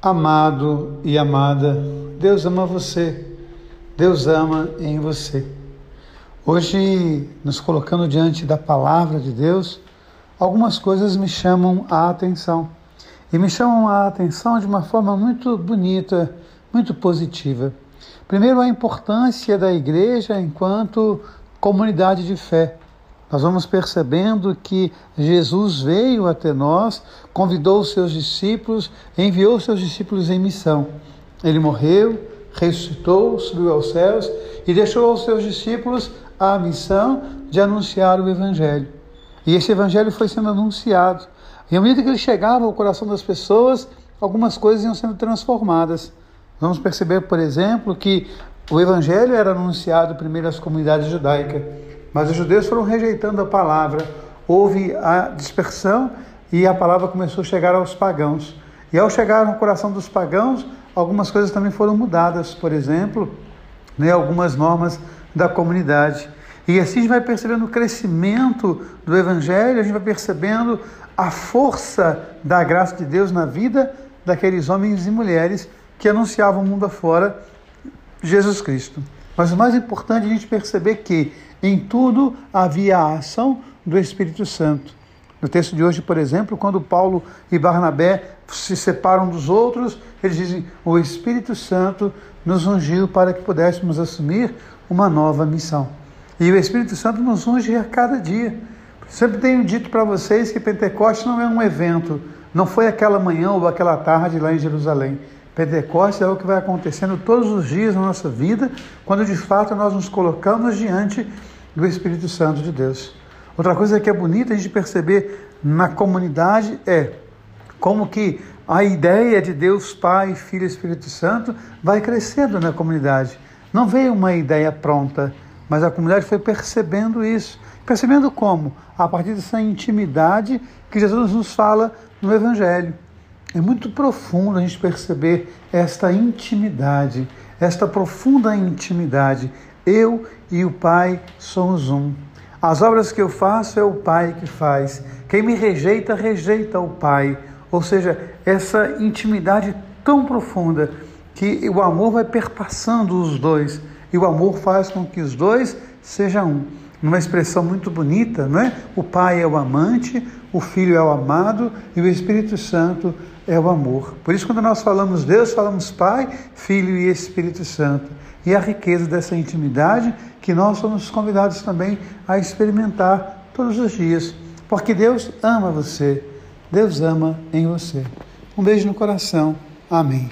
Amado e amada, Deus ama você, Deus ama em você. Hoje, nos colocando diante da palavra de Deus, algumas coisas me chamam a atenção. E me chamam a atenção de uma forma muito bonita, muito positiva. Primeiro, a importância da igreja enquanto comunidade de fé. Nós vamos percebendo que Jesus veio até nós, convidou os seus discípulos, enviou os seus discípulos em missão. Ele morreu, ressuscitou, subiu aos céus e deixou aos seus discípulos a missão de anunciar o Evangelho. E esse Evangelho foi sendo anunciado. E à medida que ele chegava ao coração das pessoas, algumas coisas iam sendo transformadas. Vamos perceber, por exemplo, que o Evangelho era anunciado primeiro às comunidades judaicas mas os judeus foram rejeitando a palavra, houve a dispersão e a palavra começou a chegar aos pagãos. E ao chegar no coração dos pagãos, algumas coisas também foram mudadas, por exemplo, né, algumas normas da comunidade. E assim a gente vai percebendo o crescimento do Evangelho, a gente vai percebendo a força da graça de Deus na vida daqueles homens e mulheres que anunciavam o mundo afora Jesus Cristo. Mas o mais importante é a gente perceber que em tudo havia a ação do Espírito Santo. No texto de hoje, por exemplo, quando Paulo e Barnabé se separam dos outros, eles dizem: O Espírito Santo nos ungiu para que pudéssemos assumir uma nova missão. E o Espírito Santo nos unge a cada dia. Sempre tenho dito para vocês que Pentecostes não é um evento, não foi aquela manhã ou aquela tarde lá em Jerusalém. Pentecostes é o que vai acontecendo todos os dias na nossa vida, quando de fato nós nos colocamos diante do Espírito Santo de Deus. Outra coisa que é bonita a gente perceber na comunidade é como que a ideia de Deus Pai, Filho e Espírito Santo vai crescendo na comunidade. Não veio uma ideia pronta, mas a comunidade foi percebendo isso. Percebendo como? A partir dessa intimidade que Jesus nos fala no Evangelho. É muito profundo a gente perceber esta intimidade, esta profunda intimidade. Eu e o Pai somos um. As obras que eu faço é o Pai que faz. Quem me rejeita, rejeita o Pai. Ou seja, essa intimidade tão profunda que o amor vai perpassando os dois. E o amor faz com que os dois sejam um. Numa expressão muito bonita, não é? O Pai é o amante, o Filho é o amado e o Espírito Santo é o amor. Por isso, quando nós falamos Deus, falamos Pai, Filho e Espírito Santo. E a riqueza dessa intimidade que nós somos convidados também a experimentar todos os dias. Porque Deus ama você, Deus ama em você. Um beijo no coração. Amém.